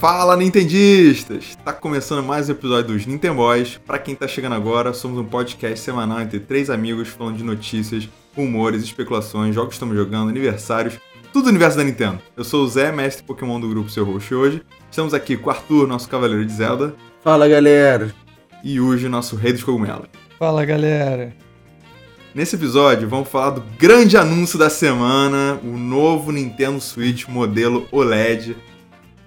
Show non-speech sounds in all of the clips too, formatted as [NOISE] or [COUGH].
Fala Nintendistas! Tá começando mais um episódio dos Nintenboys. Para quem tá chegando agora, somos um podcast semanal entre três amigos falando de notícias, rumores, especulações, jogos que estamos jogando, aniversários, tudo o universo da Nintendo. Eu sou o Zé, mestre Pokémon do grupo Seu Host hoje. Estamos aqui com o Arthur, nosso cavaleiro de Zelda, Fala galera! e Yuji, nosso rei dos cogumelos. Fala galera! Nesse episódio, vamos falar do grande anúncio da semana, o novo Nintendo Switch modelo OLED.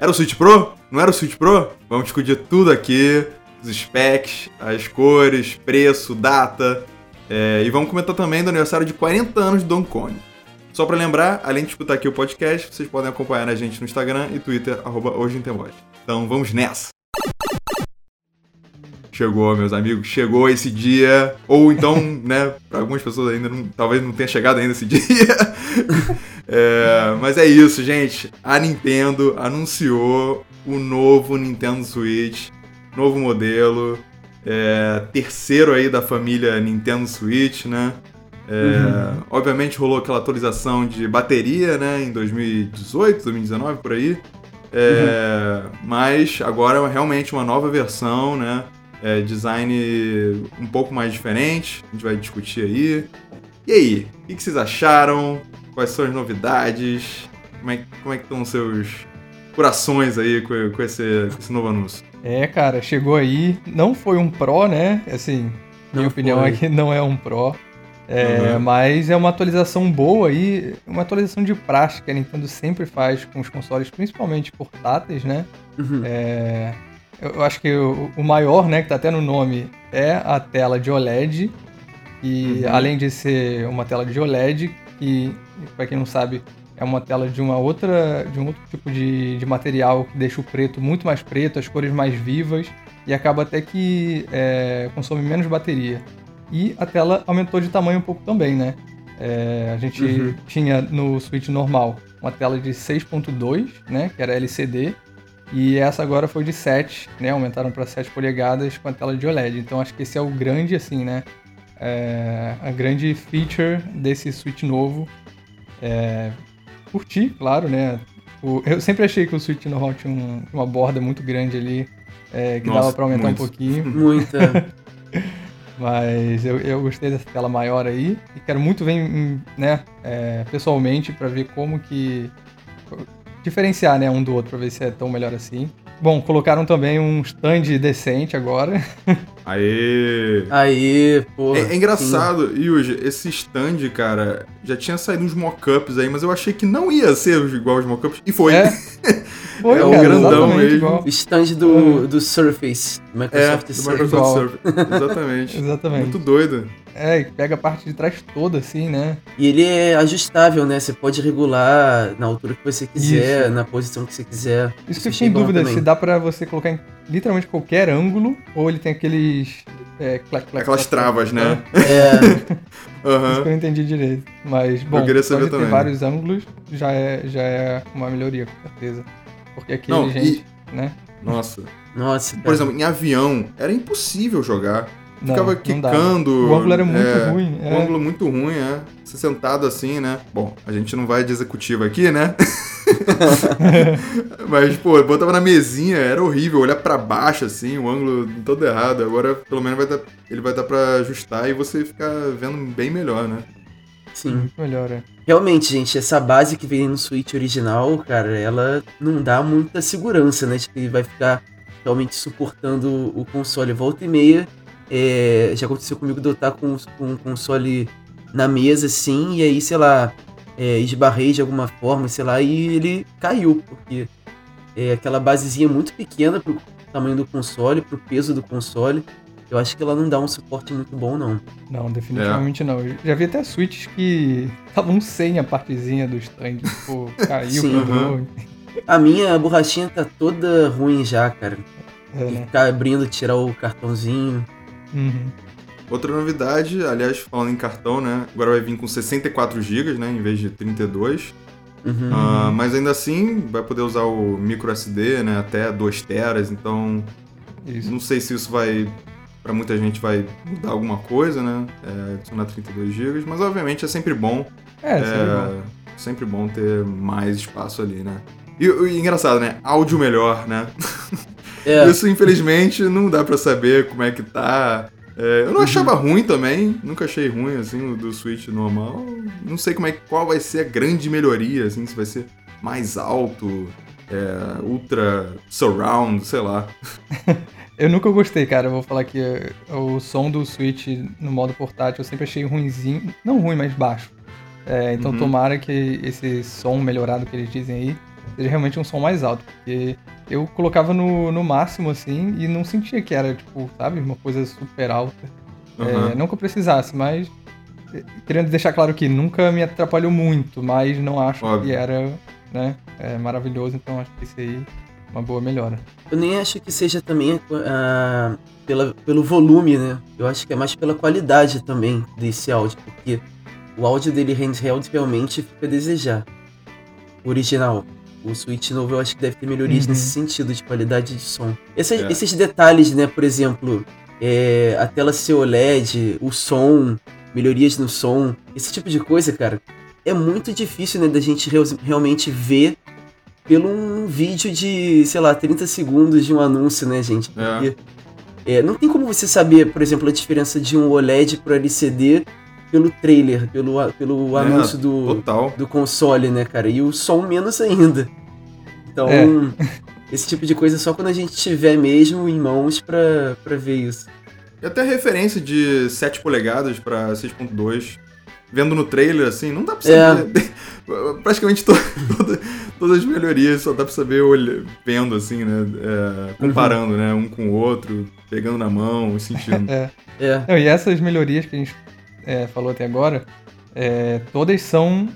Era o Switch Pro? Não era o Switch Pro? Vamos discutir tudo aqui, os specs, as cores, preço, data. é, e vamos comentar também do aniversário de 40 anos do Donkey Kong. Só pra lembrar, além de escutar aqui o podcast, vocês podem acompanhar a gente no Instagram e Twitter, arroba. Então vamos nessa! Chegou, meus amigos, chegou esse dia. Ou então, [LAUGHS] né, pra algumas pessoas ainda não, talvez não tenha chegado ainda esse [LAUGHS] dia. É, mas é isso, gente. A Nintendo anunciou o novo Nintendo Switch, novo modelo, é, terceiro aí da família Nintendo Switch, né? É, Obviamente rolou aquela atualização de bateria, né, em 2018, 2019 por aí. É, Mas agora é realmente uma nova versão, né? É, design um pouco mais diferente, a gente vai discutir aí. E aí, o que, vocês acharam? Quais são as novidades? Como é, como é que estão os seus corações aí com, com esse, com esse novo anúncio? É, cara, chegou aí. Não foi um Pro, né? Assim, minha Não opinião foi. é que [LAUGHS] não é um Pro. É, Uhum. Mas é uma atualização boa aí, uma atualização de prática que a Nintendo sempre faz com os consoles, principalmente portáteis, né? Uhum. É, eu acho que o, o maior, né, que tá até no nome, é a tela de OLED. E Uhum. além de ser uma tela de OLED, que, para quem não sabe, é uma tela de uma outra, de um outro tipo de, de material que deixa o preto muito mais preto, as cores mais vivas e acaba até que é, consome menos bateria. E a tela aumentou de tamanho um pouco também, né? É, a gente Uhum. tinha no Switch normal uma tela de 6.2, né, que era LCD, e essa agora foi de 7, né? Aumentaram para 7 polegadas com a tela de OLED. Então acho que esse é o grande, assim, né? É, a grande feature desse Switch novo. É, curti, claro, né? O- eu sempre achei que o Switch normal tinha um- uma borda muito grande ali, é, que Nossa, dava para aumentar muito. um pouquinho. [LAUGHS] Muita. [LAUGHS] Mas eu, eu gostei dessa tela maior aí e quero muito ver, né, é, pessoalmente para ver como que diferenciar, né, um do outro para ver se é tão melhor assim. Bom, colocaram também um stand decente agora. [LAUGHS] Aê! Aí, pô. É, é engraçado, Yuji, esse stand, cara, já tinha saído uns mockups aí, mas eu achei que não ia ser igual os mockups. E foi. É, [LAUGHS] Foi, É um cara, grandão mesmo. igual. O stand do, do Surface. do É, Microsoft do Surface. Microsoft. Surface. Exatamente. [LAUGHS] Exatamente. Muito doido. É, pega a parte de trás toda, assim, né? E ele é ajustável, né? Você pode regular na altura que você quiser, Isso. na posição que você quiser. Isso Isso que eu fiquei em bom dúvida também. se dá pra você colocar em literalmente qualquer ângulo ou ele tem aqueles. É, clac, clac, Aquelas clac, travas, né? [LAUGHS] É, Isso Aham. que eu não entendi direito. Mas, bom, queria só saber de ter também. vários ângulos já é, já é uma melhoria, com certeza. Porque aquele, Não, e- gente, né? Nossa. nossa. Por cara. exemplo, em avião, era impossível jogar. Não, Ficava quicando. O ângulo era muito é, ruim. O É. ângulo muito ruim, é. Você sentado assim, né? Bom, a gente não vai de executivo aqui, né? [LAUGHS] Mas, pô, botava na mesinha, era horrível. Olhar pra baixo, assim, o ângulo todo errado. Agora, pelo menos, vai dar, ele vai dar pra ajustar e você ficar vendo bem melhor, né? Sim. Muito melhor, é. Realmente, gente, essa base que vem no Switch original, cara, ela não dá muita segurança, né? De que vai ficar realmente suportando o console volta e meia. É, já aconteceu comigo de eu estar com, com o console na mesa, assim, e aí, sei lá, é, esbarrei de alguma forma, sei lá, e ele caiu, porque é aquela basezinha muito pequena pro tamanho do console, pro peso do console. Eu acho que ela não dá um suporte muito bom, não. Não, definitivamente não. Eu já vi até Switches que estavam sem a partezinha do stand. Pô, caiu, Sim. quebrou. A minha borrachinha tá toda ruim já, cara. É, E né? ficar abrindo, tirar o cartãozinho. Uhum. Outra novidade, aliás, falando em cartão, né? Agora vai vir com 64 GB, né? Em vez de 32. Uhum. Ah, mas ainda assim, vai poder usar o micro SD, né? Até 2 teras. Então, Isso. não sei se isso vai. Pra muita gente vai mudar alguma coisa, né? É, adicionar 32 GB. Mas obviamente é sempre bom. É, seria bom. É, sempre bom ter mais espaço ali, né? E, e engraçado, né? Áudio melhor, né? [LAUGHS] É, Isso, infelizmente, não dá pra saber como é que tá. É, eu não achava ruim também, nunca achei ruim, assim, o do Switch normal. Não sei como é, qual vai ser a grande melhoria, assim, se vai ser mais alto, é, ultra surround, sei lá. [LAUGHS] Eu nunca gostei, cara. Eu vou falar que o som do Switch no modo portátil eu sempre achei ruimzinho. Não ruim, mas baixo. É, então Uhum. tomara que esse som melhorado que eles dizem aí seja realmente um som mais alto. Porque eu colocava no, no máximo, assim, e não sentia que era, tipo, sabe, uma coisa super alta. É, Aham. não que eu precisasse, mas eh, querendo deixar claro que nunca me atrapalhou muito, mas não acho Óbvio. que era, né, é, maravilhoso, então acho que isso aí é uma boa melhora. eu nem acho que seja também ah, pela, pelo volume, né? Eu acho que é mais pela qualidade também desse áudio, porque o áudio dele handheld realmente fica a desejar. O original. O Switch novo eu acho que deve ter melhorias Uhum. nesse sentido de qualidade de som. Esses, É. esses detalhes, né? Por exemplo, é, a tela ser OLED, o som, melhorias no som, esse tipo de coisa, cara, é muito difícil, né, da gente real- realmente ver pelo um vídeo de, sei lá, 30 segundos de um anúncio, né, gente? É. Porque é, não tem como você saber, por exemplo, a diferença de um OLED pro LCD pelo trailer, pelo, pelo É, anúncio do, Total. do console, né, cara? E o som menos ainda. Então, É. [LAUGHS] esse tipo de coisa é só quando a gente tiver mesmo em mãos pra, pra ver isso. E até a referência de 7 polegadas pra 6.2, vendo no trailer, assim, não dá pra É. saber. [LAUGHS] Praticamente to- toda- todas as melhorias só dá pra saber olha- vendo, assim, né? É, comparando, né? Um com o outro, pegando na mão, sentindo. [LAUGHS] É. É, Não, e essas melhorias que a gente é, falou até agora, é, todas são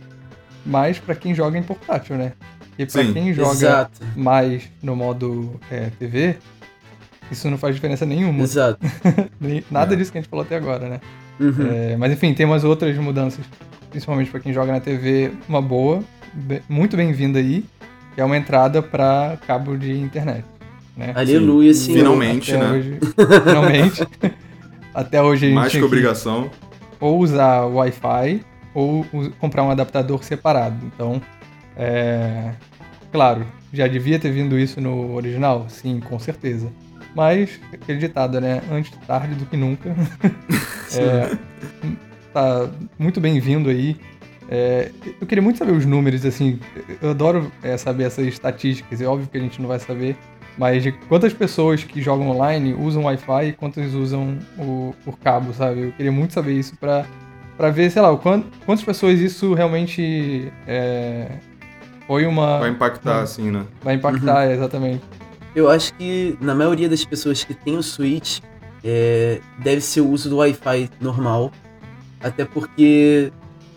mais pra quem joga em portátil, né? E pra Sim. quem joga exato, mais no modo é, TV, isso não faz diferença nenhuma. exato. [LAUGHS] Nada É. disso que a gente falou até agora, né? Uhum. É, mas enfim, tem umas outras mudanças, principalmente pra quem joga na TV, uma boa, be- muito bem-vinda aí, que é uma entrada pra cabo de internet. Né? Aleluia, senhor. Finalmente, Até né? hoje- [LAUGHS] finalmente. [LAUGHS] Até hoje a gente Mais que obrigação. Ou usar o Wi-Fi ou comprar um adaptador separado. Então, é, claro, já devia ter vindo isso no original? Sim, com certeza. Mas, aquele ditado, né? Antes tarde do que nunca. [LAUGHS] É, tá muito bem-vindo aí. É, eu queria muito saber os números, assim. Eu adoro é, saber essas estatísticas. É óbvio que a gente não vai saber. Mas de quantas pessoas que jogam online usam Wi-Fi e quantas usam o, por cabo, sabe? Eu queria muito saber isso pra, pra ver, sei lá, o quant, quantas pessoas isso realmente é, foi uma. Vai impactar, Hum. assim, né? vai impactar, exatamente. Eu acho que na maioria das pessoas que tem o Switch, é, deve ser o uso do Wi-Fi normal. Até porque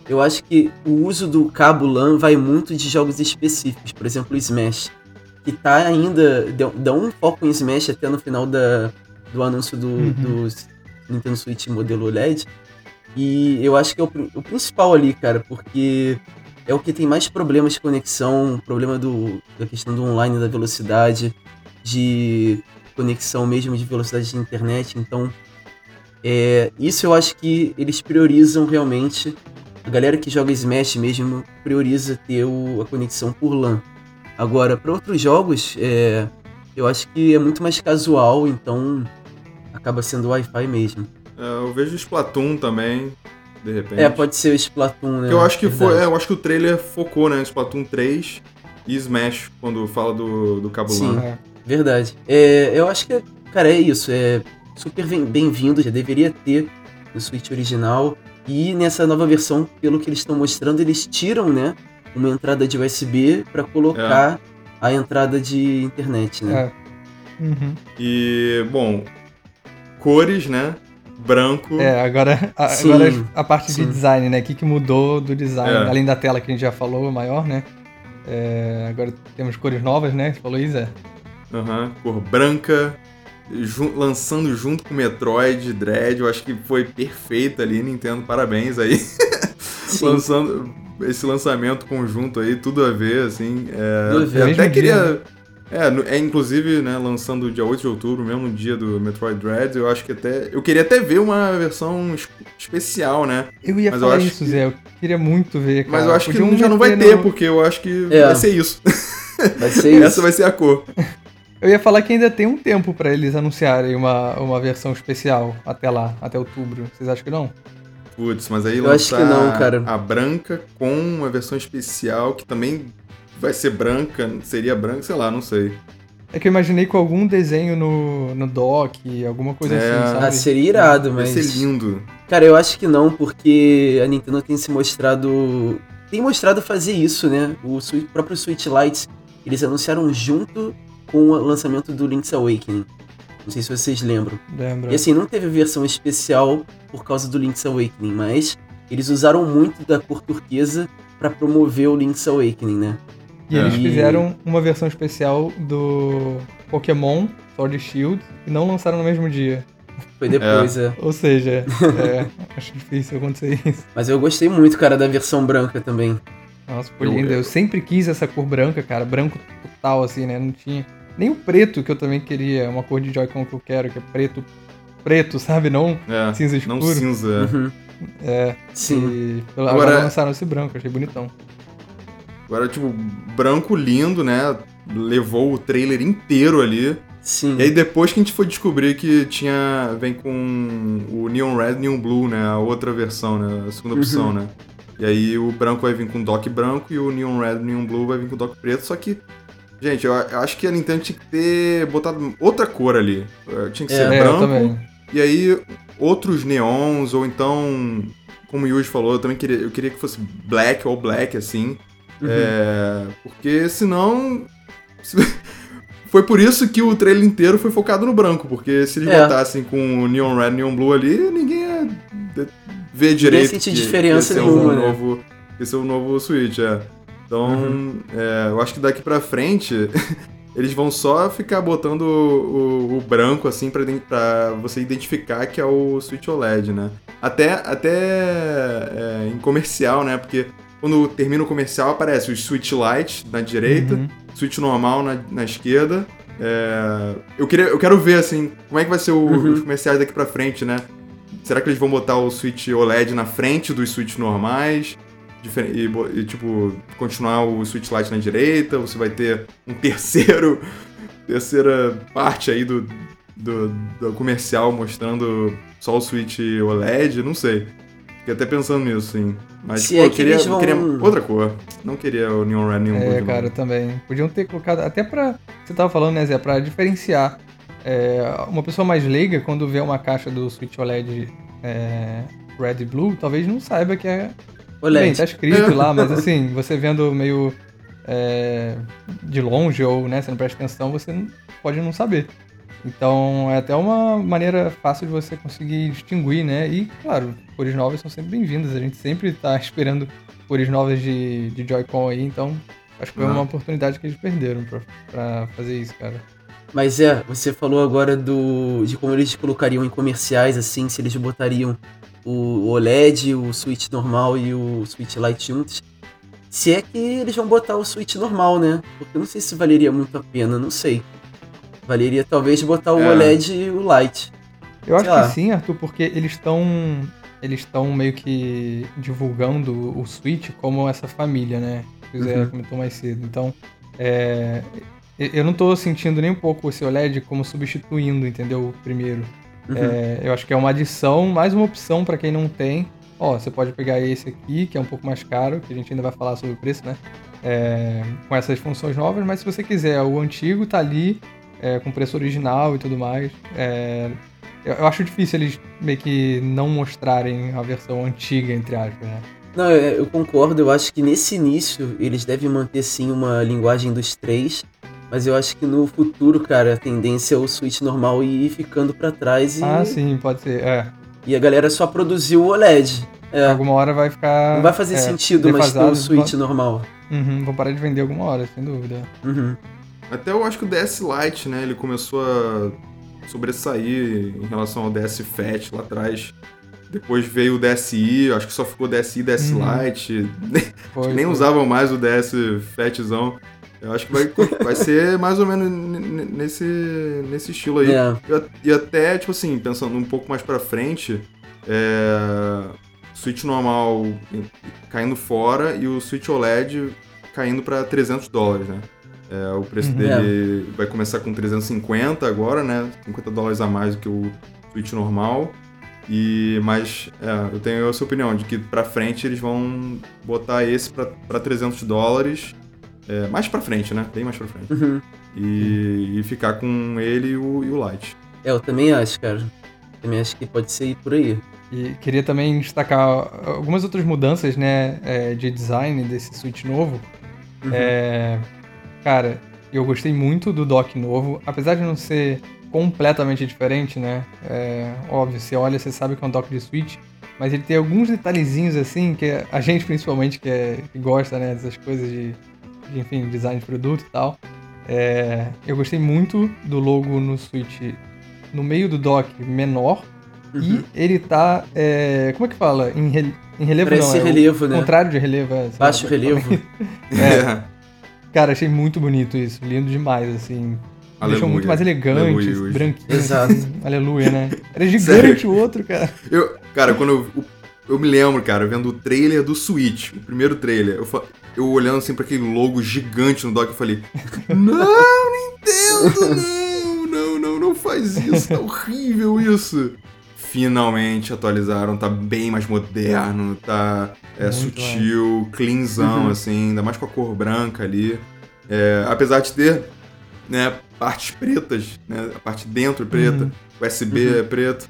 eu acho que o uso do cabo LAN vai muito de jogos específicos. Por exemplo, o Smash. Que tá ainda. Deu, dá um foco em Smash até no final da, do anúncio do, Uhum. do Nintendo Switch modelo OLED. E eu acho que é o, o principal ali, cara, porque é o que tem mais problemas de conexão, problema do, da questão do online, da velocidade, de conexão mesmo, de velocidade de internet. Então, é, isso eu acho que eles priorizam realmente. A galera que joga Smash mesmo prioriza ter o- a conexão por LAN. Agora, para outros jogos, é, eu acho que é muito mais casual, então acaba sendo Wi-Fi mesmo. É, eu vejo Splatoon também, de repente. É, pode ser o Splatoon, né? Eu acho que foi. É, eu acho que o trailer focou, né? Splatoon 3 e Smash, quando fala do, do Cabo Sim. É. Verdade. Eu acho que, cara, é isso. É super bem- bem-vindo, já deveria ter no Switch original. E nessa nova versão, pelo que eles estão mostrando, eles tiram, né, uma entrada de USB para colocar a entrada de internet, né? É. Uhum. E, bom, cores, né? Branco. É, agora, a, Sim, agora a parte sim. de design, né? O que, que mudou do design? É. Além da tela que a gente já falou, maior, né? É, agora temos cores novas, né? Você falou isso, é? Aham, cor branca. ju- lançando junto com o Metroid Dread. Eu acho que foi perfeito ali, Nintendo. Parabéns aí. [LAUGHS] Lançando esse lançamento conjunto aí, tudo a ver, assim. É, eu até dia, queria. É, no- é, inclusive, né, lançando dia 8 de outubro, mesmo dia do Metroid Dread, eu acho que até. Eu queria até ver uma versão es- especial, né? Eu ia Mas eu falar acho isso, que- Zé. Eu queria muito ver, cara. Mas eu acho que já não vai ter, no- porque eu acho que É. vai ser isso. [LAUGHS] Vai ser [LAUGHS] isso. Essa vai ser a cor. [LAUGHS] Eu ia falar que ainda tem um tempo pra eles anunciarem uma, uma versão especial até lá, até outubro. Vocês acham que não? Putz, mas aí Eu acho lançar que não, cara. a branca com uma versão especial que também vai ser branca, seria branca, sei lá, não sei. É que eu imaginei com algum desenho no, no dock, alguma coisa É. assim, sabe? Ah, seria irado, Vai mas. ser lindo. Cara, eu acho que não, porque a Nintendo tem se mostrado. Tem mostrado fazer isso, né? O próprio Switch Lite, eles anunciaram junto com o lançamento do Link's Awakening. Não sei se vocês lembram. Lembra? E assim, não teve versão especial por causa do Link's Awakening, mas eles usaram muito da cor turquesa pra promover o Link's Awakening, né? E eles É. fizeram uma versão especial do Pokémon Sword Shield e não lançaram no mesmo dia. Foi depois, é. Ou seja, [LAUGHS] é, acho difícil acontecer isso. Mas eu gostei muito, cara, da versão branca também. Nossa, foi Eu- lindo. Eu sempre quis essa cor branca, cara. Branco total, assim, né? Não tinha. Nem o preto que eu também queria. É uma cor de Joy-Con que eu quero, que é preto. Preto, sabe? Não É, cinza escuro. não cinza. Uhum. É. Sim. E agora, Agora- lançaram esse branco, achei bonitão. Agora, tipo, branco lindo, né? Levou o trailer inteiro ali. Sim. E aí depois que a gente foi descobrir que tinha. Vem com o Neon Red Neon Blue, né? A outra versão, né? A segunda Uhum. opção, né? E aí o branco vai vir com dock branco e o Neon Red Neon Blue vai vir com dock preto, só que. Gente, eu eu acho que a Nintendo tinha que ter botado outra cor ali. Eh, Tinha que É. ser É, branco. também. E aí, outros neons, ou então, como o Yuji falou, eu também queria, eu queria que fosse black ou black, assim. Uhum. É, porque senão. [LAUGHS] Foi por isso que o trailer inteiro foi focado no branco, porque se eles É. botassem com o Neon Red Neon Blue ali, ninguém ia de- ver direito. sentir que- diferença nenhuma, Esse é o novo Switch, é. Então, Uhum. é, eu acho que daqui pra frente [LAUGHS] eles vão só ficar botando o, o- o branco assim pra você identificar que é o Switch OLED, né? Até, até é, em comercial, né? Porque quando termina o comercial aparece o Switch Lite na direita, Uhum. Switch normal na, na esquerda. É, eu, queria, eu quero ver, assim, como é que vai ser o- Uhum. os comerciais daqui pra frente, né? Será que eles vão botar o Switch OLED na frente dos Switch normais? E, e, tipo, continuar o Switch Lite na direita? Você vai ter um terceiro... [LAUGHS] terceira parte aí do, do, do comercial mostrando só o Switch OLED? Não sei. Fiquei até pensando nisso, sim. Mas, Se pô, é eu que queria, eu queria vão- outra cor. Não queria o Neon Red, Neon Blue. É, cara, também. Podiam ter colocado, até pra. Você tava falando, né, Zé, pra diferenciar. É, uma pessoa mais leiga, quando vê uma caixa do Switch OLED é, Red e Blue, talvez não saiba que é. Bem, OLED. tá escrito lá, mas assim, você vendo meio é, de longe ou né, você não presta atenção, você não- pode não saber. Então é até uma maneira fácil de você conseguir distinguir, né? E, claro, cores novas são sempre bem-vindas. A gente sempre tá esperando cores novas de, de Joy-Con aí, então acho que foi Ah. uma oportunidade que eles perderam pra, pra fazer isso, cara. Mas é, você falou agora do de como eles colocariam em comerciais, assim, se eles botariam o OLED, o Switch normal e o Switch Lite juntos. Se é que eles vão botar o Switch normal, né? Porque eu não sei se valeria muito a pena, não sei. Valeria talvez botar o É. OLED e o Lite. Eu acho Sei lá. que sim, Arthur, porque eles estão eles estão meio que divulgando o Switch como essa família, né? Que o Zé Uhum. comentou mais cedo. Então, é, eu não tô sentindo nem um pouco esse OLED como substituindo, entendeu? O primeiro. Uhum. É, eu acho que é uma adição, mais uma opção pra quem não tem. Ó, você pode pegar esse aqui, que é um pouco mais caro, que a gente ainda vai falar sobre o preço, né? É, com essas funções novas, mas se você quiser, o antigo tá ali, é, com preço original e tudo mais. É, eu, eu acho difícil eles meio que não mostrarem a versão antiga, entre aspas, né? Não, eu, eu concordo, eu acho que nesse início eles devem manter sim uma linguagem dos três. Mas eu acho que no futuro, cara, a tendência é o Switch normal ir ficando pra trás e, Ah, sim, pode ser. É. e a galera só produzir o OLED. É, Alguma hora vai ficar. não vai fazer é, sentido mais ter o Switch normal. Uhum, vão parar de vender alguma hora, sem dúvida. Uhum. Até eu acho que o DS Lite, né, ele começou a sobressair em relação ao DS Fat lá atrás. Depois veio o DSi, eu acho que só ficou DSi e DS Uhum. Lite. [LAUGHS] Nem foi. usavam mais o DS Fatzão. Eu acho que vai, vai ser mais ou menos nesse, nesse estilo aí. É. E E até, tipo assim, pensando um pouco mais pra frente, é... Switch normal caindo fora e o Switch OLED caindo pra 300 dólares, né? É, o preço Uhum. dele vai começar com 350 agora, né? 50 dólares a mais do que o Switch normal. E, mas é, eu tenho a sua opinião de que pra frente eles vão botar esse pra, pra 300 dólares. É, mais pra frente, né? Bem mais pra frente. Uhum. E, e ficar com ele e o, e o Lite. É, eu também acho, cara. Também acho que pode ser por aí. E queria também destacar algumas outras mudanças, né, é, de design desse Switch novo. Uhum. É, cara, eu gostei muito do dock novo, apesar de não ser completamente diferente, né? É, óbvio, você olha, você sabe que é um dock de Switch, mas ele tem alguns detalhezinhos assim que a gente principalmente que, é, que gosta, né, dessas coisas de, de, enfim, design de produto e tal. É, eu gostei muito do logo no Switch no meio do dock menor Uhum. e ele tá, é, como é que fala? Em, rele- em relevo Parece não, é o relevo, né? contrário de relevo. É, lá Baixo como é relevo. [LAUGHS] É. Cara, achei muito bonito isso, lindo demais, assim. Deixou Aleluia. muito mais elegante, Aleluia branquinho. Exato. assim, [LAUGHS] aleluia, né? Era gigante o outro, cara. Eu, cara, quando eu, eu, me lembro, cara, vendo o trailer do Switch, o primeiro trailer, eu, fa- eu olhando assim pra aquele logo gigante no dock, eu falei: Não, Nintendo, não, não, não, não faz isso, tá horrível isso. Finalmente atualizaram, tá bem mais moderno, tá é, sutil, cleanzão, Uhum. assim, ainda mais com a cor branca ali. É, apesar de ter, né, partes pretas, né, a parte dentro preta, Uhum. USB Uhum. é preto.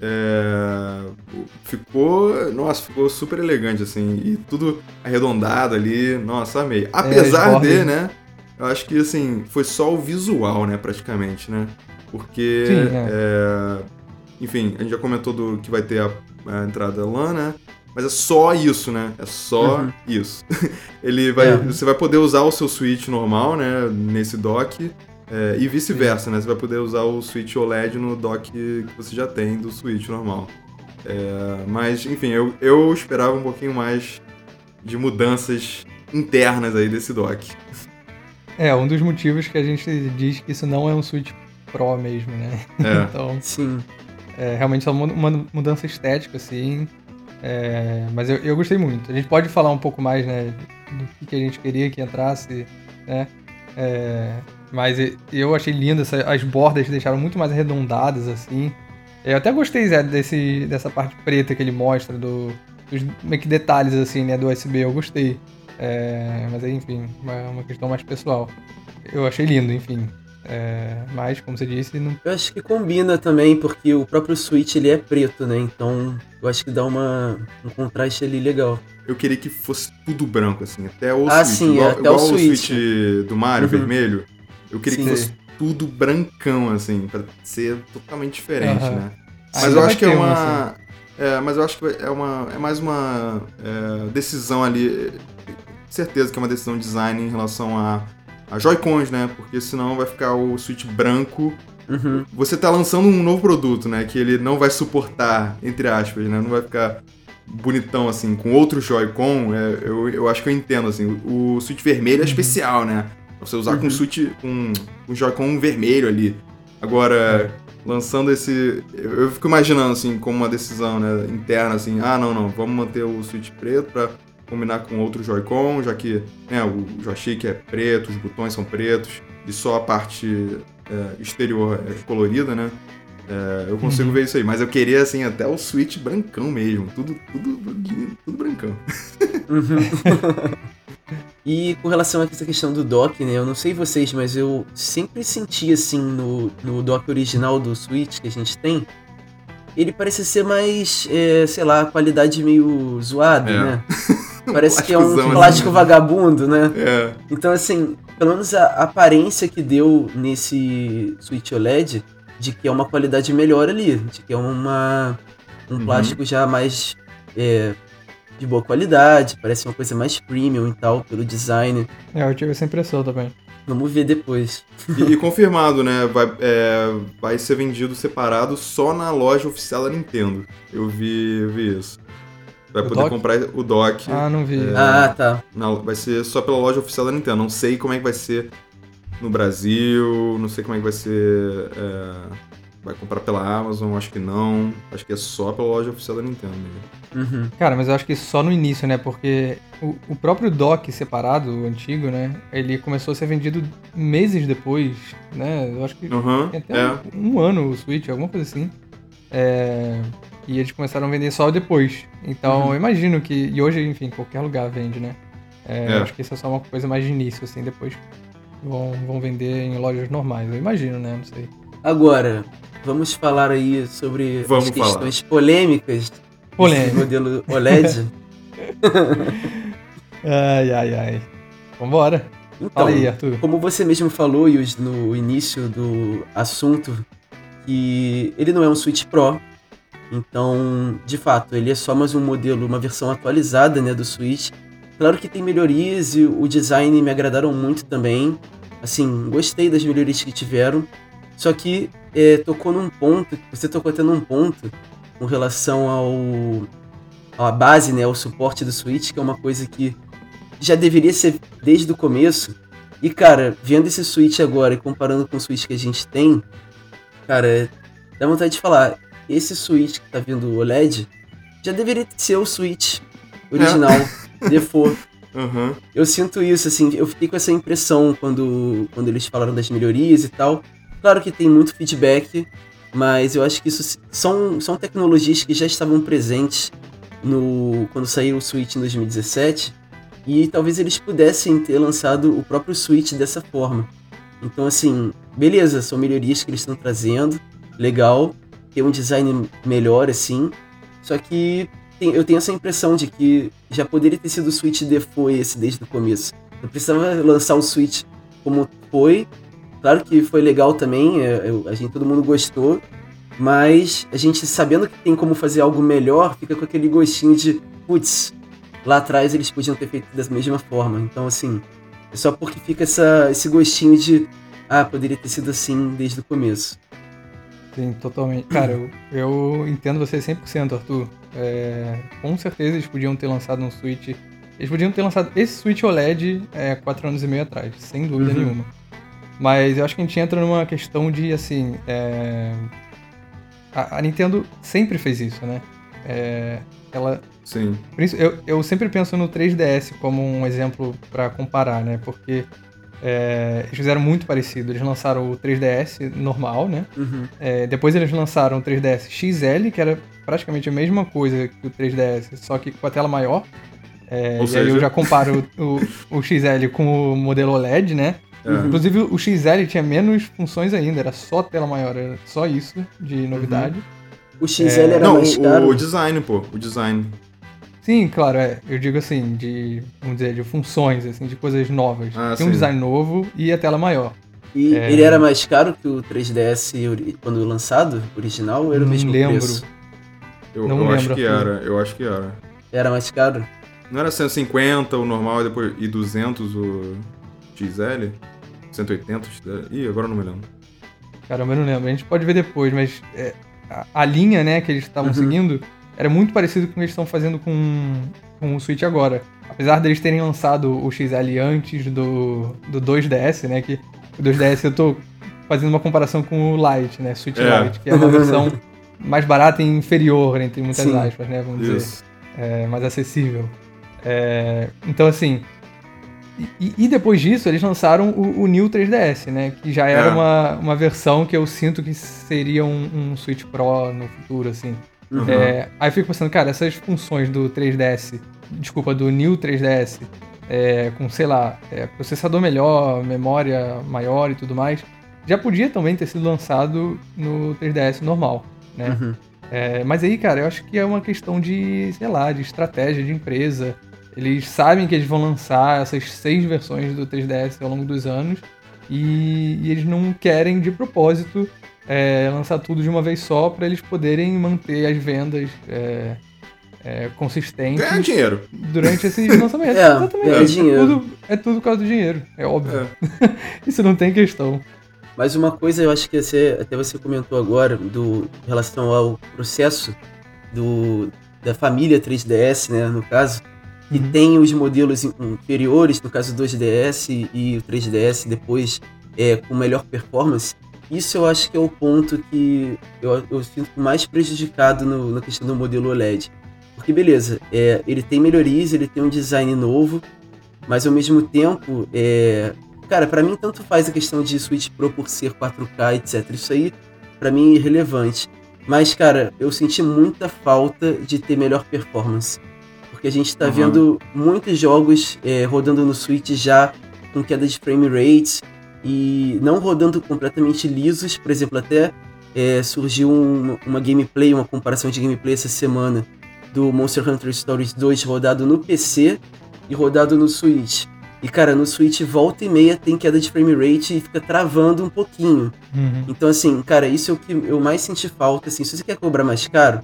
É, ficou, nossa, ficou super elegante, assim, e tudo arredondado ali, nossa, amei. Apesar as de, né, eu acho que, assim, foi só o visual, né, praticamente, né, porque, Sim, é. é, enfim, a gente já comentou do que vai ter a, a entrada LAN, né, mas é só isso, né, é só Uhum. isso. [LAUGHS] Ele vai, É. você vai poder usar o seu Switch normal, né, nesse dock, é, e vice-versa, né? Você vai poder usar o Switch OLED no dock que você já tem do Switch normal. É, mas, enfim, eu, eu esperava um pouquinho mais de mudanças internas aí desse dock. [LAUGHS] É, um dos motivos que a gente diz que isso não é um Switch Pro mesmo, né? É. [LAUGHS] Então, Sim. é realmente só uma mudança estética, assim. É, mas eu, eu gostei muito. A gente pode falar um pouco mais, né, do que, que a gente queria que entrasse, né? É, mas eu achei lindo, essa- as bordas deixaram muito mais arredondadas, assim. Eu até gostei, Zé, desse, dessa parte preta que ele mostra, do, dos meio que detalhes, assim, né, do USB, eu gostei. É, mas aí, enfim, uma, uma questão mais pessoal. Eu achei lindo, enfim. É, mas, como você disse, não Eu acho que combina também, porque o próprio Switch ele é preto, né? Então eu acho que dá uma, um contraste ali legal. Eu queria que fosse tudo branco, assim, até o Ah, Switch. sim, igual até igual o Switch. do Mario, Uhum. vermelho. Eu queria que Sim. fosse tudo brancão, assim, pra ser totalmente diferente, né? Mas Ainda eu acho que é um, uma. É, mas eu acho que é uma. É mais uma é, decisão ali. Certeza que é uma decisão de design em relação a, a Joy-Cons, né? Porque senão vai ficar o Switch branco. Uhum. Você tá lançando um novo produto, né? Que ele não vai suportar, entre aspas, né? Não vai ficar bonitão assim, com outro Joy-Con. é, eu, eu acho que eu entendo, assim. O Switch vermelho é Uhum. especial, né? Você usar com Uhum. o Switch. com um Joy-Con vermelho ali. Agora, lançando esse. Eu eu fico imaginando, assim, como uma decisão né, interna, assim, ah, não, não, vamos manter o Switch preto pra combinar com outro Joy-Con, já que né, o joystick é preto, os botões são pretos, e só a parte é, exterior é colorida, né? É, eu consigo Uhum. ver isso aí, mas eu queria, assim, até o Switch brancão mesmo, tudo, tudo, tudo brancão. Uhum. [LAUGHS] e com relação a essa questão do dock, né? Eu não sei vocês, mas eu sempre senti assim no, no dock original do Switch que a gente tem. Ele parece ser mais, é, sei lá, qualidade meio zoada, É. né? [LAUGHS] Parece que é um Plásticozão, plástico vagabundo, né? É, Então, assim, pelo menos a aparência que deu nesse Switch OLED de que é uma qualidade melhor ali, de que é uma, um Uhum. plástico já mais é, de boa qualidade, parece uma coisa mais premium e tal, pelo design. É, eu tive essa impressão também. Vamos ver depois. E, e confirmado, né? Vai, é, vai ser vendido separado só na loja oficial da Nintendo. Eu vi, eu vi isso. Vai O poder dock? comprar o dock. Ah, não vi. É. Ah, tá. na- vai ser só pela loja oficial da Nintendo. Não sei como é que vai ser no Brasil, não sei como é que vai ser é, vai comprar pela Amazon, acho que não. Acho que é só pela loja oficial da Nintendo. Uhum. Cara, mas eu acho que só no início, né? Porque o, o próprio dock separado, o antigo, né? Ele começou a ser vendido meses depois, né? Eu acho que Uhum, tem até é. um, um ano o Switch, alguma coisa assim. É, E eles começaram a vender só depois. Então Uhum. eu imagino que. E hoje, enfim, qualquer lugar vende, né? É, É. Acho que isso é só uma coisa mais de início, assim, depois vão, vão vender em lojas normais. Eu imagino, né? Não sei. Agora, vamos falar aí sobre Vamos as questões polêmicas Polêmica. desse modelo OLED. [LAUGHS] [LAUGHS] Ai, ai, ai. Vambora. Então, Fala aí, Arthur. como você mesmo falou, Yus, no início do assunto, que ele não é um Switch Pro. Então, de fato, ele é só mais um modelo, uma versão atualizada né, do Switch. Claro que tem melhorias e o design me agradaram muito também. Assim, gostei das melhorias que tiveram. Só que é, tocou num ponto, você tocou até num ponto com relação ao à base, né, ao suporte do Switch, que é uma coisa que já deveria ser desde o começo. E cara, vendo esse Switch agora e comparando com o Switch que a gente tem, cara, dá vontade de falar, esse Switch que tá vindo o OLED já deveria ser o Switch original, [LAUGHS] default. Uhum. Eu sinto isso, assim, eu fiquei com essa impressão quando, quando eles falaram das melhorias e tal. Claro que tem muito feedback, mas eu acho que isso são, são tecnologias que já estavam presentes no quando saiu o Switch em 2017 e talvez eles pudessem ter lançado o próprio Switch dessa forma. Então, assim, beleza, são melhorias que eles estão trazendo, legal, tem um design melhor, assim, só que tem- eu tenho essa impressão de que já poderia ter sido o Switch default esse desde o começo. Não precisava lançar o Switch como foi. Claro que foi legal também, é, eu- a gente, todo mundo gostou, mas a gente sabendo que tem como fazer algo melhor, fica com aquele gostinho de, putz, lá atrás eles podiam ter feito da mesma forma. Então, assim, é só porque fica essa, esse gostinho de, ah, poderia ter sido assim desde o começo. Sim, totalmente. Cara, eu, eu entendo você 100%, Arthur. É, com certeza eles podiam ter lançado um Switch. Eles podiam ter lançado esse Switch OLED é, quatro anos e meio atrás, sem dúvida Uhum. nenhuma. Mas eu acho que a gente entra numa questão de, assim. é, a, a Nintendo sempre fez isso, né? É, ela Sim. por isso, eu, eu sempre penso no 3DS como um exemplo pra comparar, né? Porque é, eles fizeram muito parecido. Eles lançaram o 3DS normal, né? Uhum. É, depois eles lançaram o 3DS XL, que era praticamente a mesma coisa que o 3DS, só que com a tela maior. É, e aí eu seja- já comparo o, o, o XL com o modelo OLED, né? É. Inclusive o XL tinha menos funções ainda, era só tela maior, era só isso de novidade. O XL É, era Não, mais o, caro. o design, pô. O design. Sim, claro, é. Eu digo assim, de, vamos dizer, de funções, assim, de coisas novas. Ah, Tinha um sim. design novo e a tela maior. E É. ele era mais caro que o 3DS ori- quando lançado, original, ou era o Não mesmo lembro. preço? Eu, Não eu acho lembro, que Arthur. era. Eu acho que era. Era mais caro? Não era 150 o normal e depois e 200 o XL? 180 o XL? Ih, agora eu não me lembro. Caramba, eu não lembro. A gente pode ver depois, mas é, a, a linha, né, que eles estavam Uhum. seguindo era muito parecido com o que eles estão fazendo com, com o Switch agora. Apesar deles terem lançado o XL antes do, do 2DS, né, que o 2DS eu tô fazendo uma comparação com o Lite, né, Switch É. Lite, que é uma [LAUGHS] versão mais barata e inferior, entre muitas Sim. aspas, né, vamos dizer. Isso. é, mais acessível. É, então, assim. E, e depois disso, eles lançaram o, o New 3DS, né? Que já era É. uma, uma versão que eu sinto que seria um, um Switch Pro no futuro, assim. Uhum. É, aí eu fico pensando, cara, essas funções do 3DS, desculpa, do New 3DS, é, com, sei lá, é, processador melhor, memória maior e tudo mais, já podia também ter sido lançado no 3DS normal, né? Uhum. É, mas aí, cara, eu acho que é uma questão de, sei lá, de estratégia de empresa. Eles sabem que eles vão lançar essas seis versões do 3DS ao longo dos anos e, e eles não querem, de propósito, é, lançar tudo de uma vez só para eles poderem manter as vendas é, é, consistentes Ganhar dinheiro. durante esses [LAUGHS] lançamentos. É, Exatamente. ganhar dinheiro. tudo, é tudo por causa do dinheiro, é óbvio. É. [LAUGHS] Isso não tem questão. Mas uma coisa eu acho que você, até você comentou agora, do, em relação ao processo do, da família 3DS, né, no caso, que Uhum. tem os modelos in- inferiores, no caso o 2DS e o 3DS depois é, com melhor performance. isso eu acho que é o ponto que eu, eu sinto mais prejudicado no, na questão do modelo OLED. Porque, beleza, é, ele tem melhorias, ele tem um design novo, mas ao mesmo tempo, é, cara, para mim tanto faz a questão de Switch Pro por ser 4K, etc. Isso aí, para mim, é irrelevante. Mas, cara, eu senti muita falta de ter melhor performance. Porque a gente tá uhum. vendo muitos jogos é, rodando no Switch já com queda de frame rate e não rodando completamente lisos. Por exemplo, até é, surgiu um, uma gameplay, uma comparação de gameplay essa semana do Monster Hunter Stories 2 rodado no PC e rodado no Switch. E, cara, no Switch volta e meia tem queda de frame rate e fica travando um pouquinho. Uhum. Então, assim, cara, isso é o que eu mais senti falta. Assim, se você quer cobrar mais caro,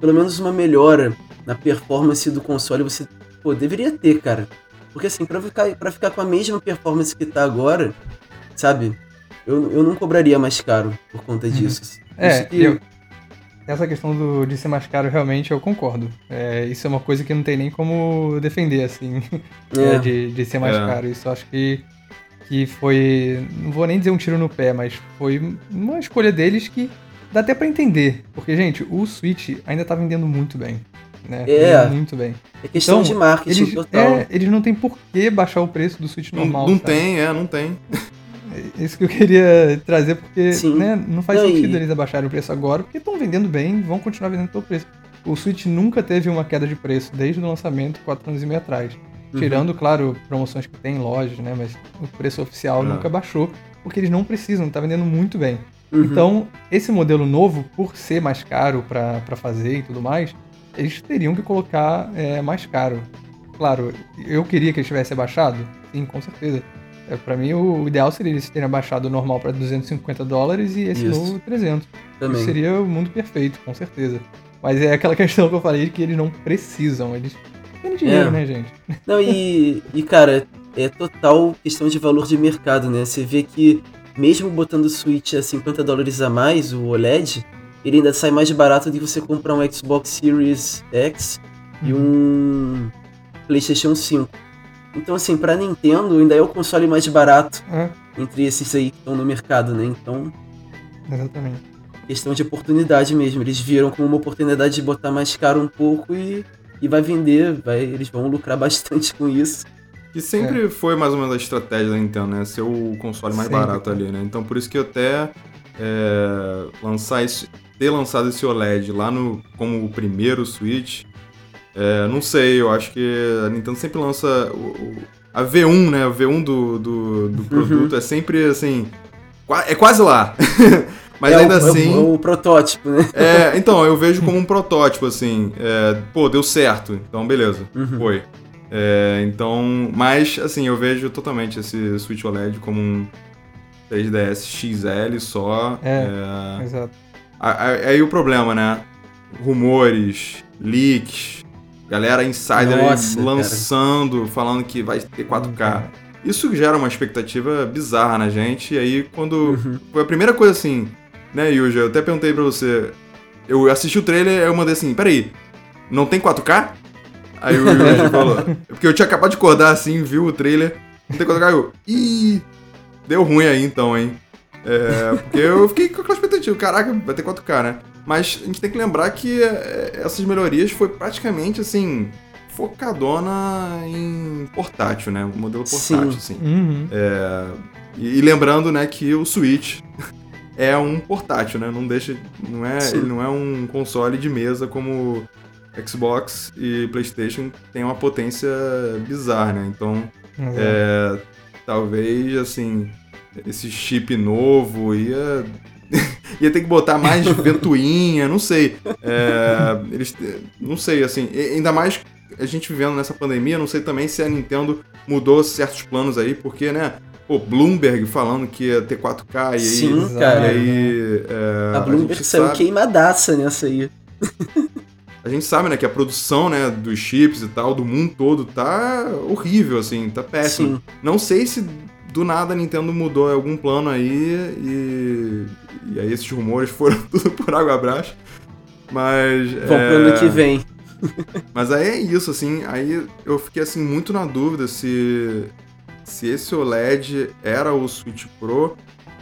pelo menos uma melhora na performance do console você pô, deveria ter, cara. Porque, assim, pra ficar, pra ficar com a mesma performance que tá agora, sabe? Eu, eu não cobraria mais caro por conta uhum. disso. Uhum. É, que... eu, essa questão do, de ser mais caro, realmente, eu concordo. É, isso é uma coisa que não tem nem como defender, assim, [LAUGHS] é. É, de, de ser mais é. caro. Isso acho que, que foi, não vou nem dizer um tiro no pé, mas foi uma escolha deles que dá até para entender. Porque, gente, o Switch ainda tá vendendo muito bem. Né? É. Muito bem. É questão então, de marketing eles, total. É, eles não tem por que baixar o preço do Switch normal. Não, não tem, é, não tem. É isso que eu queria trazer, porque né, não faz e sentido eles abaixarem o preço agora, porque estão vendendo bem vão continuar vendendo pelo preço. O Switch nunca teve uma queda de preço desde o lançamento, 4 anos e meio atrás. Uhum. Tirando, claro, promoções que tem em lojas, né? Mas o preço oficial uhum. nunca baixou, porque eles não precisam, tá vendendo muito bem. Uhum. Então, esse modelo novo, por ser mais caro para fazer e tudo mais, eles teriam que colocar é, mais caro. Claro, eu queria que ele tivesse abaixado, sim, com certeza. É, para mim, o ideal seria eles terem abaixado o normal para 250 dólares e esse Isso. novo 300. Também. Isso seria o mundo perfeito, com certeza. Mas é aquela [LAUGHS] questão que eu falei que eles não precisam, eles têm dinheiro, é. né, gente? [LAUGHS] Não, e, e cara, é total questão de valor de mercado, né? Você vê que mesmo botando o Switch a 50 dólares a mais, o OLED, ele ainda sai mais barato do que você comprar um Xbox Series X e um PlayStation 5. Então, assim, pra Nintendo ainda é o console mais barato é. entre esses aí que estão no mercado, né? Então. Exatamente. Questão de oportunidade mesmo. Eles viram como uma oportunidade de botar mais caro um pouco e, e vai vender, vai, eles vão lucrar [LAUGHS] bastante com isso. E sempre é. foi mais ou menos a estratégia da Nintendo, né? Ser o console mais sempre. barato ali, né? Então por isso que até é, lançar esse, ter lançado esse OLED lá no como o primeiro Switch é, não sei, eu acho que a Nintendo sempre lança o, o, a V1, né? A V1 do, do, do uhum. produto uhum. é sempre assim. É quase lá. [LAUGHS] Mas é ainda o, assim. É o, o, protótipo, né? É, [LAUGHS] então, eu vejo como um protótipo, assim. É, pô, deu certo. Então, beleza. Uhum. Foi. É, então, mas, assim, eu vejo totalmente esse Switch OLED como um 3DS XL só. É, é... exato. Aí o problema, né? Rumores, leaks, Galera insider Nossa, lançando, cara. falando que vai ter 4K. Isso gera uma expectativa bizarra na gente. E aí, quando. Uhum. Foi a primeira coisa assim, né, Yuja? Eu até perguntei pra você. Eu assisti o trailer e eu mandei assim: peraí, não tem 4K? Aí o Yuja [LAUGHS] falou. Porque eu tinha acabado de acordar assim, viu o trailer. Não tem 4K? Eu. Ih! Deu ruim aí então, hein? É, porque eu fiquei com aquela expectativa: caraca, vai ter 4K, né? Mas a gente tem que lembrar que é, essas melhorias foi praticamente assim focadona em portátil, né? Um modelo portátil, Sim. assim. Uhum. É, e, e, lembrando, né, que o Switch [LAUGHS] é um portátil, né? Não deixa, não é, ele não é um console de mesa como Xbox e PlayStation tem uma potência bizarra, né? Então, uhum. é, talvez assim esse chip novo ia [LAUGHS] ia ter que botar mais ventoinha, não sei. É, eles, não sei, assim, ainda mais a gente vivendo nessa pandemia, não sei também se a Nintendo mudou certos planos aí, porque, né, pô, Bloomberg falando que ia ter 4K e aí... Sim, cara. E aí, é, a Bloomberg a saiu sabe... queimadaça nessa aí. a gente sabe, né, que a produção, né, dos chips e tal, do mundo todo, tá horrível, assim, tá péssimo. Sim. Não sei se do nada a Nintendo mudou algum plano aí e, e aí esses rumores [LAUGHS] foram tudo por água abaixo. Mas. Vão é... pro ano que vem. Mas aí é isso, assim. Aí eu fiquei assim muito na dúvida se se esse OLED era o Switch Pro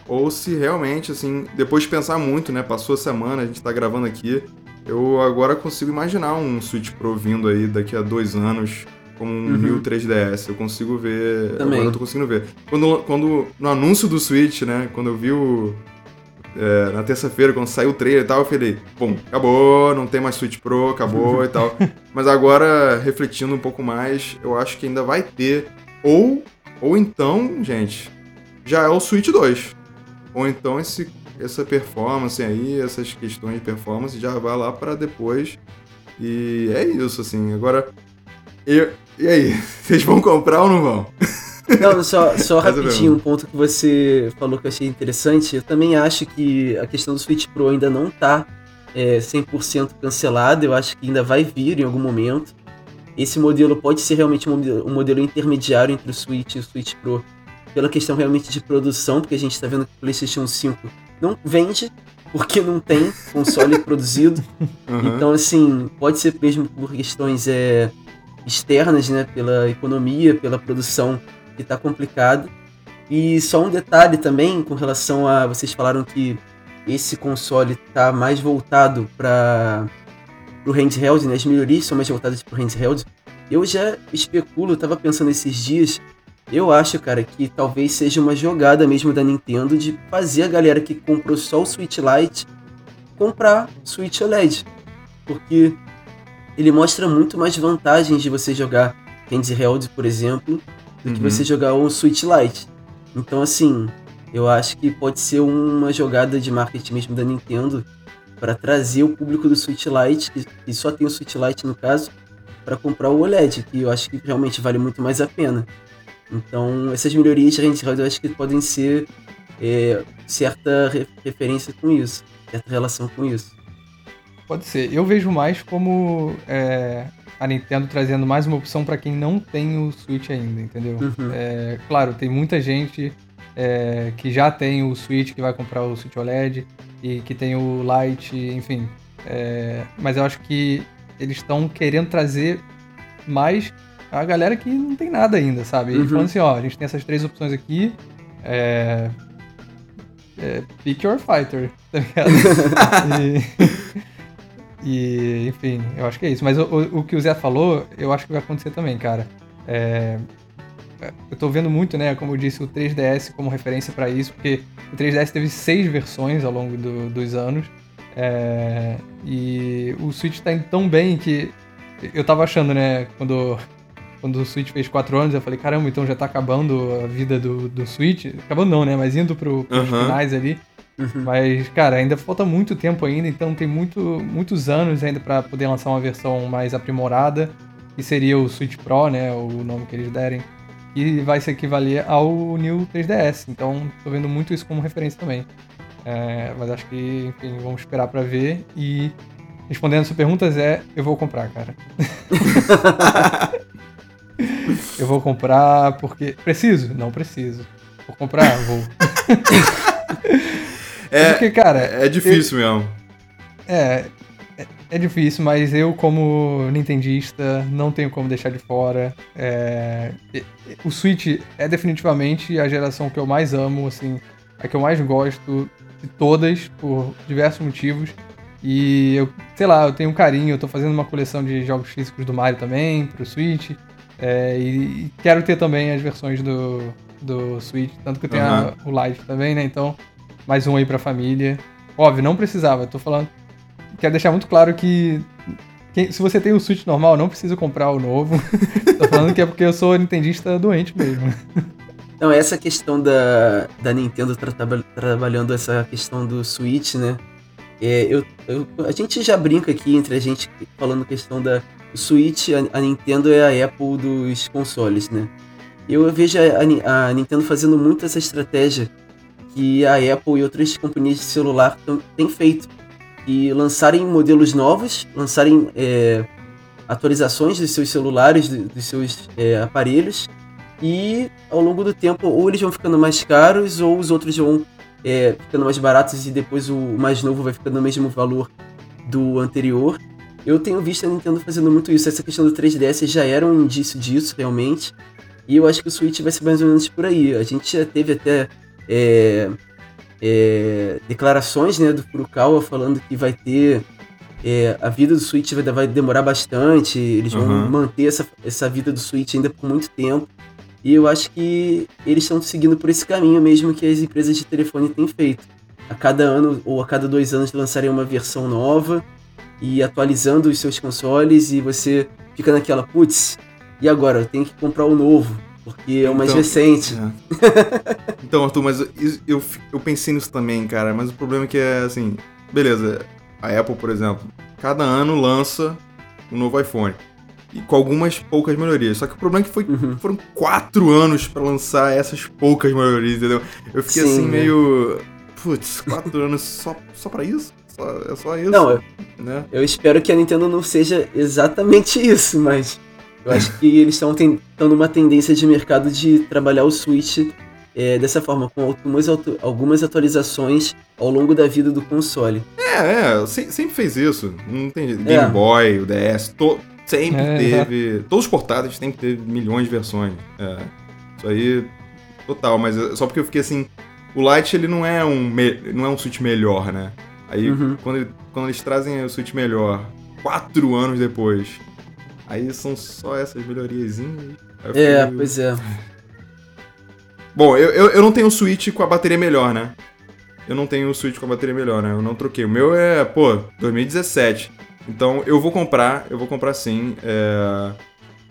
ou se realmente, assim, depois de pensar muito, né? Passou a semana, a gente tá gravando aqui, eu agora consigo imaginar um Switch Pro vindo aí daqui a dois anos como um Uhum. New 3DS. Eu consigo ver. Também. Agora eu tô conseguindo ver. Quando, quando no anúncio do Switch, né? Quando eu vi o. é, na terça-feira, quando saiu o trailer e tal, eu falei, bom, acabou, não tem mais Switch Pro, acabou e tal. [LAUGHS] Mas agora, refletindo um pouco mais, eu acho que ainda vai ter. Ou, ou então, gente, já é o Switch 2. Ou então esse, essa performance aí, essas questões de performance já vai lá pra depois. E é isso, assim. Agora, eu, e aí? [LAUGHS] Vocês vão comprar ou não vão? Não, só, [LAUGHS] só ou rapidinho, um ponto que você falou que eu achei interessante. Eu também acho que a questão do Switch Pro ainda não tá é, 100% cancelada. Eu acho que ainda vai vir em algum momento. Esse modelo pode ser realmente um modelo, intermediário entre o Switch e o Switch Pro, pela questão realmente de produção, porque a gente está vendo que o PlayStation 5 não vende, porque não tem console [LAUGHS] produzido. Aham. Então, assim, pode ser mesmo por questões é, externas, né? Pela economia, pela produção que tá complicado. E só um detalhe também com relação a. Vocês falaram que esse console tá mais voltado para o handheld, né? As melhorias são mais voltadas pro handheld. Eu já especulo, eu tava pensando esses dias. Eu acho, cara, que talvez seja uma jogada mesmo da Nintendo de fazer a galera que comprou só o Switch Lite comprar Switch OLED. Porque ele mostra muito mais vantagens de você jogar handheld, por exemplo, do que Uhum. você jogar o Switch Lite. Então, assim, eu acho que pode ser uma jogada de marketing mesmo da Nintendo para trazer o público do Switch Lite, que, que só tem o Switch Lite no caso, para comprar o OLED, que eu acho que realmente vale muito mais a pena. Então, essas melhorias de handheld eu acho que podem ser é, certa re- referência com isso, certa relação com isso. Pode ser. Eu vejo mais como é, a Nintendo trazendo mais uma opção para quem não tem o Switch ainda, entendeu? Uhum. É, claro, tem muita gente é, que já tem o Switch, que vai comprar o Switch OLED e que tem o Lite, enfim. É, mas eu acho que eles estão querendo trazer mais a galera que não tem nada ainda, sabe? E Uhum. falando assim, ó, a gente tem essas três opções aqui. É, é, pick your fighter, tá ligado? [LAUGHS] e, e, enfim, eu acho que é isso. Mas o, o- o que o Zé falou, eu acho que vai acontecer também, cara. É, eu tô vendo muito, né, como eu disse, o 3DS como referência pra isso, porque o 3DS teve seis versões ao longo do- dos anos. é, e o Switch tá indo tão bem que eu tava achando, né, quando, quando o Switch fez 4 anos, eu falei, caramba, então já tá acabando a vida do, do Switch. Acabando não, né, mas indo pro, pros Aham. finais ali. Uhum. Mas, cara, ainda falta muito tempo ainda, então tem muito, muitos anos ainda pra poder lançar uma versão mais aprimorada, que seria o Switch Pro, né, o nome que eles derem, e vai se equivaler ao New 3DS. Então, tô vendo muito isso como referência também. É, mas acho que, enfim, vamos esperar pra ver. E respondendo a sua pergunta, Zé, eu vou comprar, cara. [LAUGHS] eu vou comprar porque. Preciso? Não preciso. Vou comprar? Vou. [LAUGHS] É, porque, cara, é difícil mesmo. é, é, é difícil, mas eu, como nintendista, não tenho como deixar de fora. É, o Switch é definitivamente a geração que eu mais amo, assim, a que eu mais gosto de todas, por diversos motivos. E eu, sei lá, eu tenho um carinho, eu tô fazendo uma coleção de jogos físicos do Mario também, pro Switch. é, e, e quero ter também as versões do, do Switch, tanto que eu tenho a- o Lite também, né? Então, mais um aí pra família. Óbvio, não precisava, tô falando. Quero deixar muito claro que quem- se você tem o Switch normal, não precisa comprar o novo. [LAUGHS] tô falando que é porque eu sou nintendista doente mesmo. Então, essa questão da, da Nintendo tra- traba- trabalhando essa questão do Switch, né? É, eu, eu- a gente já brinca aqui entre a gente falando questão da Switch, a, a Nintendo é a Apple dos consoles, né? Eu vejo a, a Nintendo fazendo muito essa estratégia que a Apple e outras companhias de celular têm feito. E lançarem modelos novos, lançarem é, atualizações dos seus celulares, do- dos seus é, aparelhos, e ao longo do tempo, ou eles vão ficando mais caros, ou os outros vão é, ficando mais baratos e depois o mais novo vai ficando no mesmo valor do anterior. Eu tenho visto a Nintendo fazendo muito isso. Essa questão do 3DS já era um indício disso, realmente. E eu acho que o Switch vai ser mais ou menos por aí. A gente já teve até é, é, declarações né, do Furukawa falando que vai ter. É, a vida do Switch vai, vai demorar bastante, eles vão Uhum. manter essa, essa vida do Switch ainda por muito tempo. E eu acho que eles estão seguindo por esse caminho mesmo que as empresas de telefone têm feito. A cada ano ou a cada dois anos lançarem uma versão nova e atualizando os seus consoles e você fica naquela, putz, e agora? Eu tenho que comprar o novo, porque é o mais Então, recente. É. [LAUGHS] então, Arthur, mas eu, eu, eu pensei nisso também, cara. Mas o problema é que é assim, beleza, a Apple, por exemplo, cada ano lança um novo iPhone. E com algumas poucas melhorias. Só que o problema é que foi, Uhum. foram quatro anos pra lançar essas poucas melhorias, entendeu? Eu fiquei Sim, assim, meio. Putz, quatro [LAUGHS] anos só, só pra isso? Só, é só isso? Não, eu, né? eu espero que a Nintendo não seja exatamente isso, mas eu acho que eles estão numa tendência de mercado de trabalhar o Switch é, dessa forma, com algumas, algumas atualizações ao longo da vida do console. É, é, se- sempre fez isso. Não tem jeito. É. Game Boy, o DS, to- sempre É, teve. Todos os portáteis sempre teve milhões de versões. É, isso aí, total. Mas é só porque eu fiquei assim. O Lite ele não é um, não é um Switch melhor, né? Aí Uhum. quando, ele- quando eles trazem o Switch melhor, quatro anos depois, aí são só essas melhoriazinhas. Eu É, pois é. [LAUGHS] Bom, eu, eu, eu não tenho Switch com a bateria melhor, né? Eu não tenho Switch com a bateria melhor, né? Eu não troquei. O meu é, pô, 2017. Então eu vou comprar, eu vou comprar sim. É,